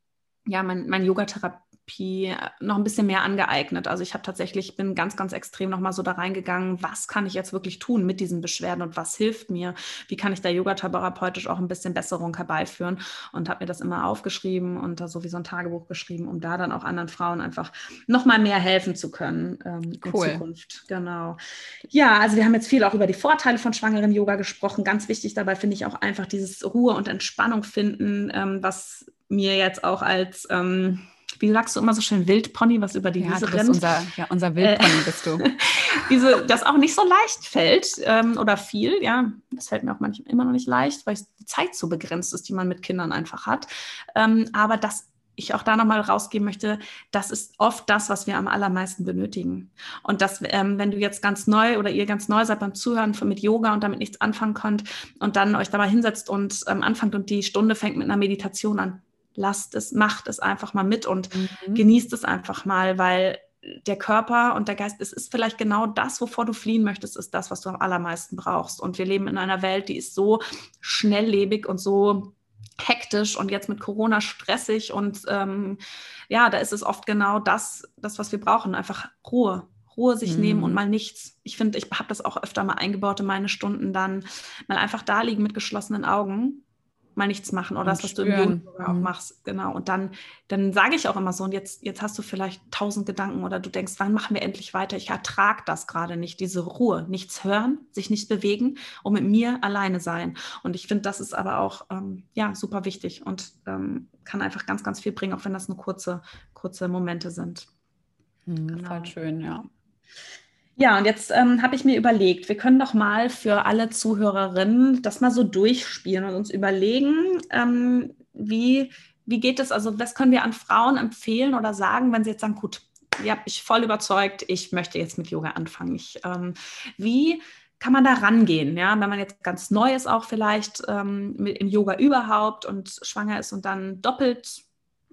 ja, mein, mein Yogatherapie Therapie noch ein bisschen mehr angeeignet. Also ich habe tatsächlich, bin ganz, ganz extrem nochmal so da reingegangen, was kann ich jetzt wirklich tun mit diesen Beschwerden und was hilft mir? Wie kann ich da yogatherapeutisch auch ein bisschen Besserung herbeiführen? Und habe mir das immer aufgeschrieben und da so wie so ein Tagebuch geschrieben, um da dann auch anderen Frauen einfach nochmal mehr helfen zu können ähm, cool. in Zukunft. Genau. Ja, also wir haben jetzt viel auch über die Vorteile von schwangeren Yoga gesprochen. Ganz wichtig dabei finde ich auch einfach dieses Ruhe und Entspannung finden, ähm, was mir jetzt auch als ähm, wie sagst du immer so schön, Wildpony, was über die ja, Wiese rennt. Unser, ja, unser Wildpony äh, bist du. diese, das auch nicht so leicht fällt ähm, oder viel, ja, das fällt mir auch manchmal immer noch nicht leicht, weil die Zeit so begrenzt ist, die man mit Kindern einfach hat. Ähm, aber das ich auch da nochmal rausgeben möchte, das ist oft das, was wir am allermeisten benötigen. Und das, ähm, wenn du jetzt ganz neu oder ihr ganz neu seid beim Zuhören mit Yoga und damit nichts anfangen könnt und dann euch dabei hinsetzt und ähm, anfangt und die Stunde fängt mit einer Meditation an, lasst es, macht es einfach mal mit und mhm. genießt es einfach mal, weil der Körper und der Geist, es ist vielleicht genau das, wovor du fliehen möchtest, ist das, was du am allermeisten brauchst. Und wir leben in einer Welt, die ist so schnelllebig und so hektisch und jetzt mit Corona stressig und ähm, ja, da ist es oft genau das, das, was wir brauchen, einfach Ruhe. Ruhe sich mhm. nehmen und mhm. mal nichts. Ich finde, ich habe das auch öfter mal eingebaut in meine Stunden, dann mal einfach da liegen mit geschlossenen Augen mal nichts machen oder und das, was spüren. du im Yoga auch mhm. machst. Genau. Und dann, dann sage ich auch immer so, und jetzt, jetzt hast du vielleicht tausend Gedanken oder du denkst, wann machen wir endlich weiter? Ich ertrage das gerade nicht, diese Ruhe, nichts hören, sich nicht bewegen und mit mir alleine sein. Und ich finde, das ist aber auch ähm, ja, super wichtig und ähm, kann einfach ganz, ganz viel bringen, auch wenn das nur kurze, kurze Momente sind. Mhm, genau. Voll schön, ja. Ja, und jetzt ähm, habe ich mir überlegt, wir können doch mal für alle Zuhörerinnen das mal so durchspielen und uns überlegen, ähm, wie, wie geht es, also was können wir an Frauen empfehlen oder sagen, wenn sie jetzt sagen, gut, habt mich voll überzeugt, ich möchte jetzt mit Yoga anfangen. Ich, ähm, wie kann man da rangehen, ja, wenn man jetzt ganz neu ist auch vielleicht ähm, im Yoga überhaupt und schwanger ist und dann doppelt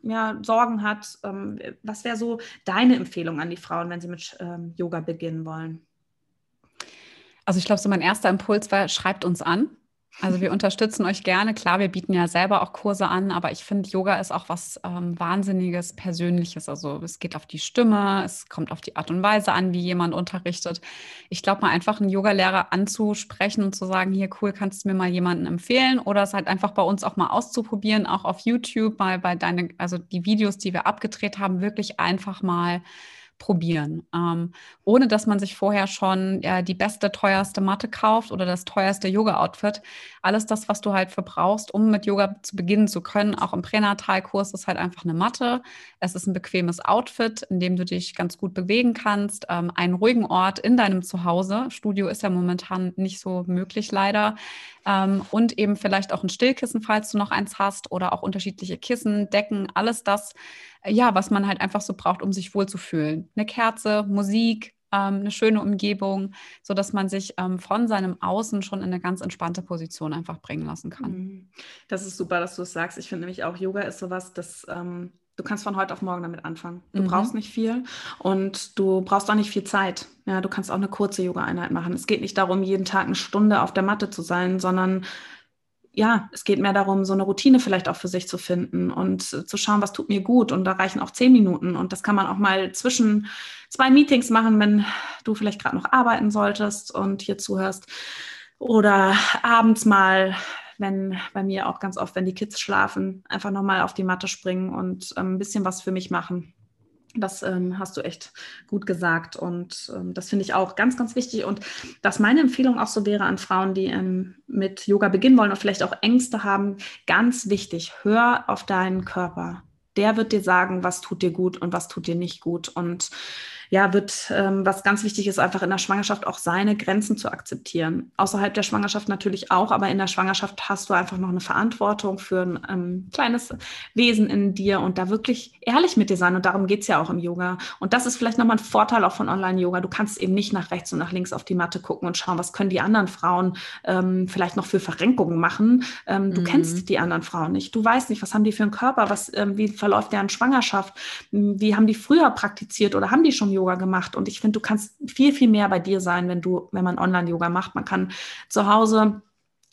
ja, Sorgen hat. Ähm, was wäre so deine Empfehlung an die Frauen, wenn sie mit ähm, Yoga beginnen wollen? Also ich glaube, so mein erster Impuls war, schreibt uns an. Also wir unterstützen euch gerne. Klar, wir bieten ja selber auch Kurse an, aber ich finde, Yoga ist auch was ähm, Wahnsinniges, Persönliches. Also es geht auf die Stimme, es kommt auf die Art und Weise an, wie jemand unterrichtet. Ich glaube mal einfach einen Yogalehrer anzusprechen und zu sagen, hier cool, kannst du mir mal jemanden empfehlen oder es halt einfach bei uns auch mal auszuprobieren, auch auf YouTube mal bei deinen, also die Videos, die wir abgedreht haben, wirklich einfach mal probieren, ähm, ohne dass man sich vorher schon ja, die beste, teuerste Matte kauft oder das teuerste Yoga-Outfit. Alles das, was du halt für brauchst, um mit Yoga zu beginnen zu können, auch im Pränatalkurs, ist halt einfach eine Matte. Es ist ein bequemes Outfit, in dem du dich ganz gut bewegen kannst, ähm, einen ruhigen Ort in deinem Zuhause. Studio ist ja momentan nicht so möglich, leider. Ähm, und eben vielleicht auch ein Stillkissen, falls du noch eins hast, oder auch unterschiedliche Kissen, Decken, alles das, äh, ja, was man halt einfach so braucht, um sich wohlzufühlen. Eine Kerze, Musik, ähm, eine schöne Umgebung, so dass man sich ähm, von seinem Außen schon in eine ganz entspannte Position einfach bringen lassen kann. Mhm. Das ist super, dass du es sagst. Ich finde nämlich auch, Yoga ist sowas, das ähm, du kannst von heute auf morgen damit anfangen. Du mhm. brauchst nicht viel und du brauchst auch nicht viel Zeit. Ja, du kannst auch eine kurze Yoga-Einheit machen. Es geht nicht darum, jeden Tag eine Stunde auf der Matte zu sein, sondern ja, es geht mehr darum, so eine Routine vielleicht auch für sich zu finden und zu schauen, was tut mir gut. Und da reichen auch zehn Minuten. Und das kann man auch mal zwischen zwei Meetings machen, wenn du vielleicht gerade noch arbeiten solltest und hier zuhörst. Oder abends mal, wenn bei mir auch ganz oft, wenn die Kids schlafen, einfach nochmal auf die Matte springen und ähm, ein bisschen was für mich machen. Das ähm, hast du echt gut gesagt und ähm, das finde ich auch ganz, ganz wichtig. Und dass meine Empfehlung auch so wäre an Frauen, die ähm, mit Yoga beginnen wollen und vielleicht auch Ängste haben, ganz wichtig, hör auf deinen Körper. Der wird dir sagen, was tut dir gut und was tut dir nicht gut. Und ja, wird, ähm, was ganz wichtig ist, einfach in der Schwangerschaft auch seine Grenzen zu akzeptieren. Außerhalb der Schwangerschaft natürlich auch, aber in der Schwangerschaft hast du einfach noch eine Verantwortung für ein ähm, kleines Wesen in dir und da wirklich ehrlich mit dir sein. Und darum geht's ja auch im Yoga. Und das ist vielleicht nochmal ein Vorteil auch von Online-Yoga. Du kannst eben nicht nach rechts und nach links auf die Matte gucken und schauen, was können die anderen Frauen ähm, vielleicht noch für Verrenkungen machen. Ähm, du mhm. kennst die anderen Frauen nicht. Du weißt nicht, was haben die für einen Körper, was, ähm, wie verläuft deren Schwangerschaft, wie haben die früher praktiziert oder haben die schon Yoga Yoga gemacht. Und ich finde, du kannst viel, viel mehr bei dir sein, wenn du, wenn man Online-Yoga macht. Man kann zu Hause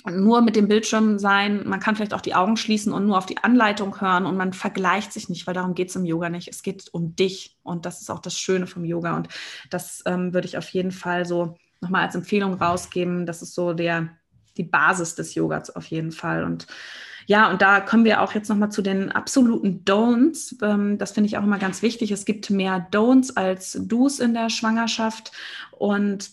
nur mit dem Bildschirm sein. Man kann vielleicht auch die Augen schließen und nur auf die Anleitung hören und man vergleicht sich nicht, weil darum geht es im Yoga nicht. Es geht um dich und das ist auch das Schöne vom Yoga und das ähm, würde ich auf jeden Fall so nochmal als Empfehlung rausgeben. Das ist so der, die Basis des Yogas auf jeden Fall und ja, und da kommen wir auch jetzt nochmal zu den absoluten Don'ts. Ähm, das finde ich auch immer ganz wichtig. Es gibt mehr Don'ts als Do's in der Schwangerschaft. Und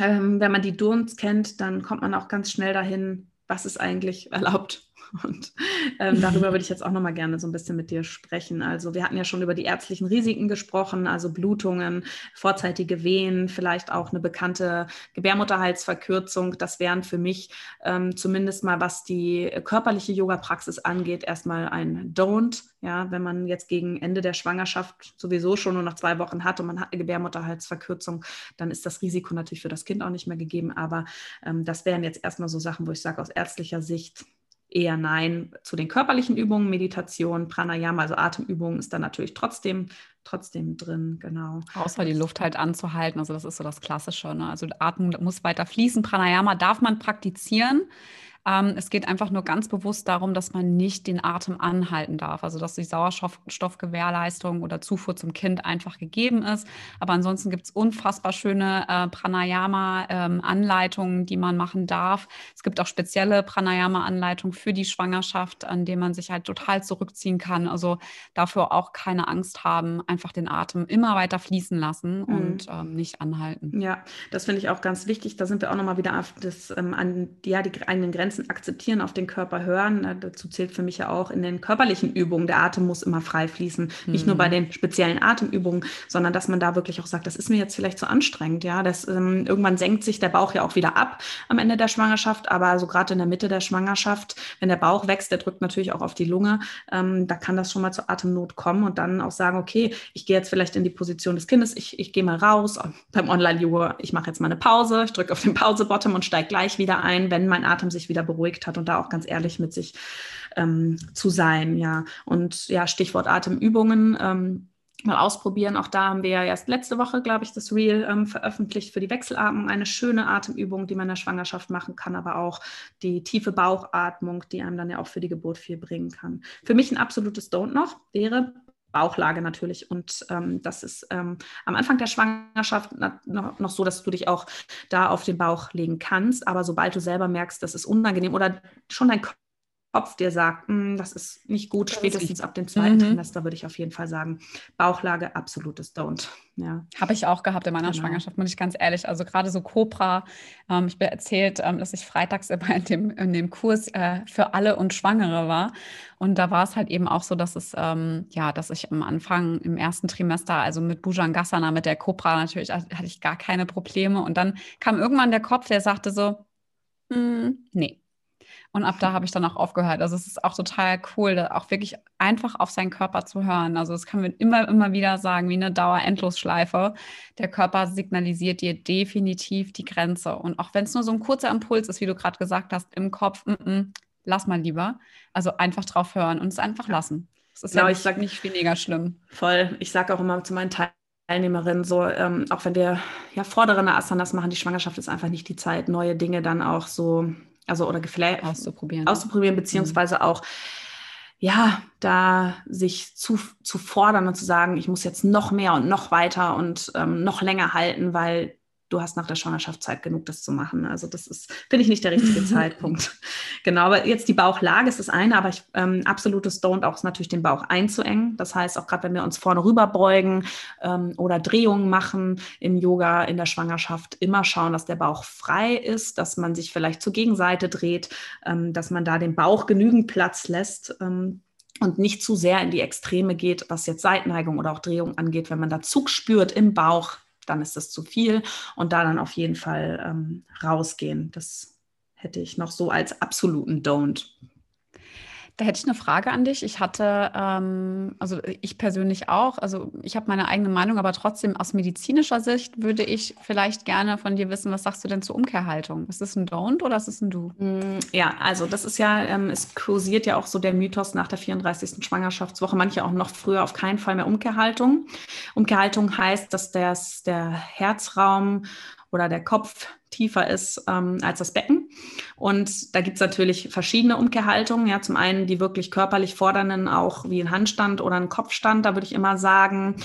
ähm, wenn man die Don'ts kennt, dann kommt man auch ganz schnell dahin, was ist eigentlich erlaubt und ähm, darüber würde ich jetzt auch noch mal gerne so ein bisschen mit dir sprechen. Also wir hatten ja schon über die ärztlichen Risiken gesprochen, also Blutungen, vorzeitige Wehen, vielleicht auch eine bekannte Gebärmutterhalsverkürzung. Das wären für mich ähm, zumindest mal, was die körperliche Yoga-Praxis angeht, erstmal ein Don't. Ja, wenn man jetzt gegen Ende der Schwangerschaft sowieso schon nur noch zwei Wochen hat und man hat eine Gebärmutterhalsverkürzung, dann ist das Risiko natürlich für das Kind auch nicht mehr gegeben. Aber ähm, das wären jetzt erstmal so Sachen, wo ich sage, aus ärztlicher Sicht eher nein zu den körperlichen Übungen, Meditation, Pranayama, also Atemübungen ist da natürlich trotzdem, trotzdem drin, genau. Außer die Luft halt anzuhalten, also das ist so das Klassische. Ne? Also Atmen muss weiter fließen, Pranayama darf man praktizieren. Ähm, es geht einfach nur ganz bewusst darum, dass man nicht den Atem anhalten darf, also dass die Sauerstoffgewährleistung oder Zufuhr zum Kind einfach gegeben ist. Aber ansonsten gibt es unfassbar schöne äh, Pranayama-Anleitungen, ähm, die man machen darf. Es gibt auch spezielle Pranayama-Anleitungen für die Schwangerschaft, an denen man sich halt total zurückziehen kann. Also dafür auch keine Angst haben, einfach den Atem immer weiter fließen lassen mhm. und ähm, nicht anhalten. Ja, das finde ich auch ganz wichtig. Da sind wir auch nochmal wieder auf das, ähm, an ja, die eigenen Grenzen Grenzen akzeptieren, auf den Körper hören. Dazu zählt für mich ja auch in den körperlichen Übungen, der Atem muss immer frei fließen. Mhm. Nicht nur bei mhm. den speziellen Atemübungen, sondern dass man da wirklich auch sagt, das ist mir jetzt vielleicht zu anstrengend. Ja, das, ähm, irgendwann senkt sich der Bauch ja auch wieder ab am Ende der Schwangerschaft, aber so gerade in der Mitte der Schwangerschaft, wenn der Bauch wächst, der drückt natürlich auch auf die Lunge, ähm, da kann das schon mal zur Atemnot kommen und dann auch sagen, okay, ich gehe jetzt vielleicht in die Position des Kindes, ich, ich gehe mal raus beim Online-Yoga, ich mache jetzt mal eine Pause, ich drücke auf den Pause-Bottom und steige gleich wieder ein, wenn mein Atem sich wieder beruhigt hat und da auch ganz ehrlich mit sich ähm, zu sein, ja. Und ja, Stichwort Atemübungen. Ähm, mal ausprobieren. Auch da haben wir ja erst letzte Woche, glaube ich, das Reel ähm, veröffentlicht für die Wechselatmung. Eine schöne Atemübung, die man in der Schwangerschaft machen kann, aber auch die tiefe Bauchatmung, die einem dann ja auch für die Geburt viel bringen kann. Für mich ein absolutes Don't noch wäre Bauchlage natürlich. Und ähm, das ist ähm, am Anfang der Schwangerschaft noch, noch, so, dass du dich auch da auf den Bauch legen kannst. Aber sobald du selber merkst, das ist unangenehm oder schon dein Kopf dir sagt, hm, das ist nicht gut, spätestens ab dem zweiten mhm. Trimester würde ich auf jeden Fall sagen, Bauchlage, absolutes Don't. Ja. Habe ich auch gehabt in meiner genau. Schwangerschaft, muss ich ganz ehrlich. Also gerade so Cobra, ähm, ich bin erzählt, ähm, dass ich freitags immer in dem, in dem Kurs äh, für alle und Schwangere war. Und da war es halt eben auch so, dass es, ähm, ja, dass ich am Anfang im ersten Trimester, also mit Bhujangasana, mit der Cobra natürlich, hatte ich gar keine Probleme. Und dann kam irgendwann der Kopf, der sagte so, hm, nee, und ab da habe ich dann auch aufgehört. Also es ist auch total cool, auch wirklich einfach auf seinen Körper zu hören. Also das kann man immer, immer wieder sagen, wie eine Dauer-Endlosschleife. Der Körper signalisiert dir definitiv die Grenze. Und auch wenn es nur so ein kurzer Impuls ist, wie du gerade gesagt hast, im Kopf, mm -mm, lass mal lieber. Also einfach drauf hören und es einfach lassen. Das ist genau, ja nicht, ich sag, nicht weniger schlimm. Voll. Ich sage auch immer zu meinen Teilnehmerinnen so, ähm, auch wenn wir ja vordere Asanas machen, die Schwangerschaft ist einfach nicht die Zeit, neue Dinge dann auch so also oder vielleicht auszuprobieren, auszuprobieren beziehungsweise mhm. auch ja, da sich zu, zu fordern und zu sagen, ich muss jetzt noch mehr und noch weiter und ähm, noch länger halten, weil du hast nach der Schwangerschaft Zeit genug, das zu machen. Also das ist, finde ich, nicht der richtige Zeitpunkt. Genau, aber jetzt die Bauchlage ist das eine, aber ich, ähm, absolutes Don't auch ist natürlich den Bauch einzuengen. Das heißt, auch gerade wenn wir uns vorne rüber beugen ähm, oder Drehungen machen im Yoga, in der Schwangerschaft, immer schauen, dass der Bauch frei ist, dass man sich vielleicht zur Gegenseite dreht, ähm, dass man da dem Bauch genügend Platz lässt. Ähm, und nicht zu sehr in die Extreme geht, was jetzt Seitneigung oder auch Drehung angeht. Wenn man da Zug spürt im Bauch, dann ist das zu viel und da dann auf jeden Fall ähm, rausgehen. Das hätte ich noch so als absoluten Don't. Da hätte ich eine Frage an dich. Ich hatte, ähm, also ich persönlich auch, also ich habe meine eigene Meinung, aber trotzdem aus medizinischer Sicht würde ich vielleicht gerne von dir wissen, was sagst du denn zur Umkehrhaltung? Ist es ein Don't oder ist es ein Do? Mm, ja, also das ist ja, ähm, es kursiert ja auch so der Mythos nach der 34. Schwangerschaftswoche, manche auch noch früher auf keinen Fall mehr Umkehrhaltung. Umkehrhaltung heißt, dass das, der Herzraum oder der Kopf tiefer ist ähm, als das Becken. Und da gibt es natürlich verschiedene Umkehrhaltungen. Ja, zum einen die wirklich körperlich fordernden, auch wie ein Handstand oder ein Kopfstand. Da würde ich immer sagen,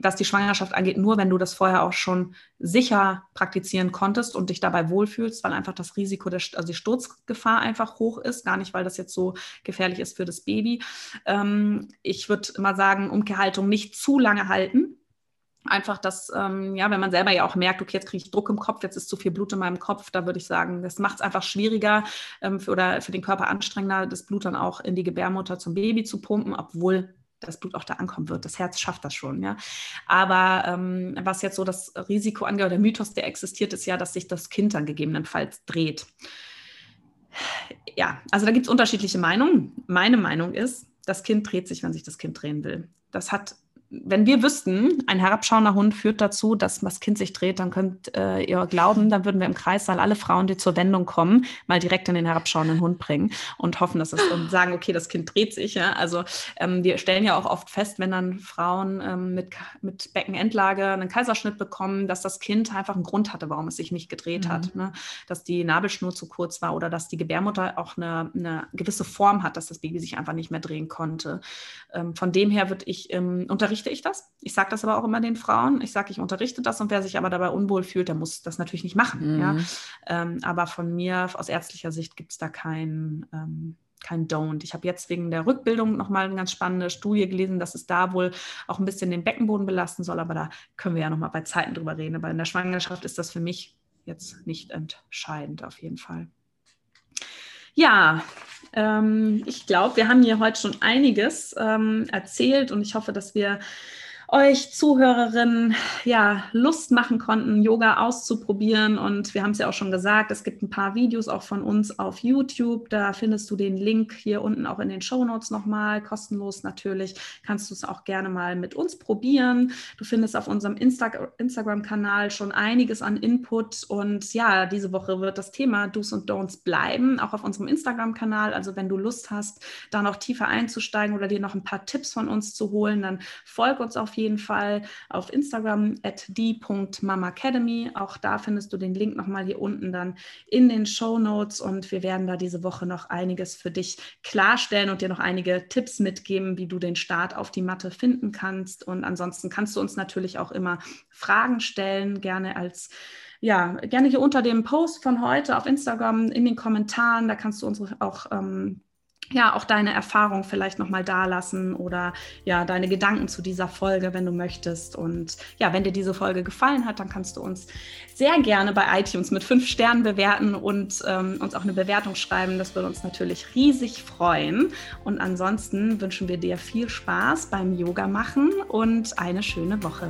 was die Schwangerschaft angeht, nur wenn du das vorher auch schon sicher praktizieren konntest und dich dabei wohlfühlst, weil einfach das Risiko, der, also die Sturzgefahr einfach hoch ist. Gar nicht, weil das jetzt so gefährlich ist für das Baby. Ähm, ich würde immer sagen, Umkehrhaltung nicht zu lange halten einfach, dass, ähm, ja, wenn man selber ja auch merkt, okay, jetzt kriege ich Druck im Kopf, jetzt ist zu viel Blut in meinem Kopf, da würde ich sagen, das macht es einfach schwieriger ähm, für, oder für den Körper anstrengender, das Blut dann auch in die Gebärmutter zum Baby zu pumpen, obwohl das Blut auch da ankommen wird. Das Herz schafft das schon, ja. Aber ähm, was jetzt so das Risiko angeht, oder der Mythos, der existiert, ist ja, dass sich das Kind dann gegebenenfalls dreht. Ja, also da gibt es unterschiedliche Meinungen. Meine Meinung ist, das Kind dreht sich, wenn sich das Kind drehen will. Das hat wenn wir wüssten, ein herabschauender Hund führt dazu, dass das Kind sich dreht, dann könnt äh, ihr glauben, dann würden wir im Kreissaal alle Frauen, die zur Wendung kommen, mal direkt in den herabschauenden Hund bringen und hoffen, dass es und sagen, okay, das Kind dreht sich. Ja? Also ähm, wir stellen ja auch oft fest, wenn dann Frauen ähm, mit, mit Beckenendlage einen Kaiserschnitt bekommen, dass das Kind einfach einen Grund hatte, warum es sich nicht gedreht mhm. hat. Ne? Dass die Nabelschnur zu kurz war oder dass die Gebärmutter auch eine, eine gewisse Form hat, dass das Baby sich einfach nicht mehr drehen konnte. Ähm, von dem her würde ich ähm, unterrichten unterrichte ich das. Ich sage das aber auch immer den Frauen. Ich sage, ich unterrichte das und wer sich aber dabei unwohl fühlt, der muss das natürlich nicht machen. Mhm. Ja? Ähm, aber von mir aus ärztlicher Sicht gibt es da kein, ähm, kein Don't. Ich habe jetzt wegen der Rückbildung nochmal eine ganz spannende Studie gelesen, dass es da wohl auch ein bisschen den Beckenboden belasten soll, aber da können wir ja nochmal bei Zeiten drüber reden. Aber in der Schwangerschaft ist das für mich jetzt nicht entscheidend auf jeden Fall. Ja, ich glaube, wir haben hier heute schon einiges ähm, erzählt und ich hoffe, dass wir euch Zuhörerinnen ja Lust machen konnten, Yoga auszuprobieren. Und wir haben es ja auch schon gesagt, es gibt ein paar Videos auch von uns auf YouTube. Da findest du den Link hier unten auch in den Show Notes nochmal, kostenlos natürlich. Kannst du es auch gerne mal mit uns probieren. Du findest auf unserem Insta Instagram-Kanal schon einiges an Input. Und ja, diese Woche wird das Thema Do's und Don'ts bleiben, auch auf unserem Instagram-Kanal. Also wenn du Lust hast, da noch tiefer einzusteigen oder dir noch ein paar Tipps von uns zu holen, dann folg uns auf jeden Fall auf Instagram at die.mamacademy. Auch da findest du den Link nochmal hier unten dann in den Show Notes und wir werden da diese Woche noch einiges für dich klarstellen und dir noch einige Tipps mitgeben, wie du den Start auf die Matte finden kannst. Und ansonsten kannst du uns natürlich auch immer Fragen stellen, gerne als ja, gerne hier unter dem Post von heute auf Instagram in den Kommentaren. Da kannst du unsere auch ähm, ja, auch deine Erfahrung vielleicht nochmal da lassen oder ja, deine Gedanken zu dieser Folge, wenn du möchtest. Und ja, wenn dir diese Folge gefallen hat, dann kannst du uns sehr gerne bei iTunes mit fünf Sternen bewerten und ähm, uns auch eine Bewertung schreiben. Das würde uns natürlich riesig freuen. Und ansonsten wünschen wir dir viel Spaß beim Yoga machen und eine schöne Woche.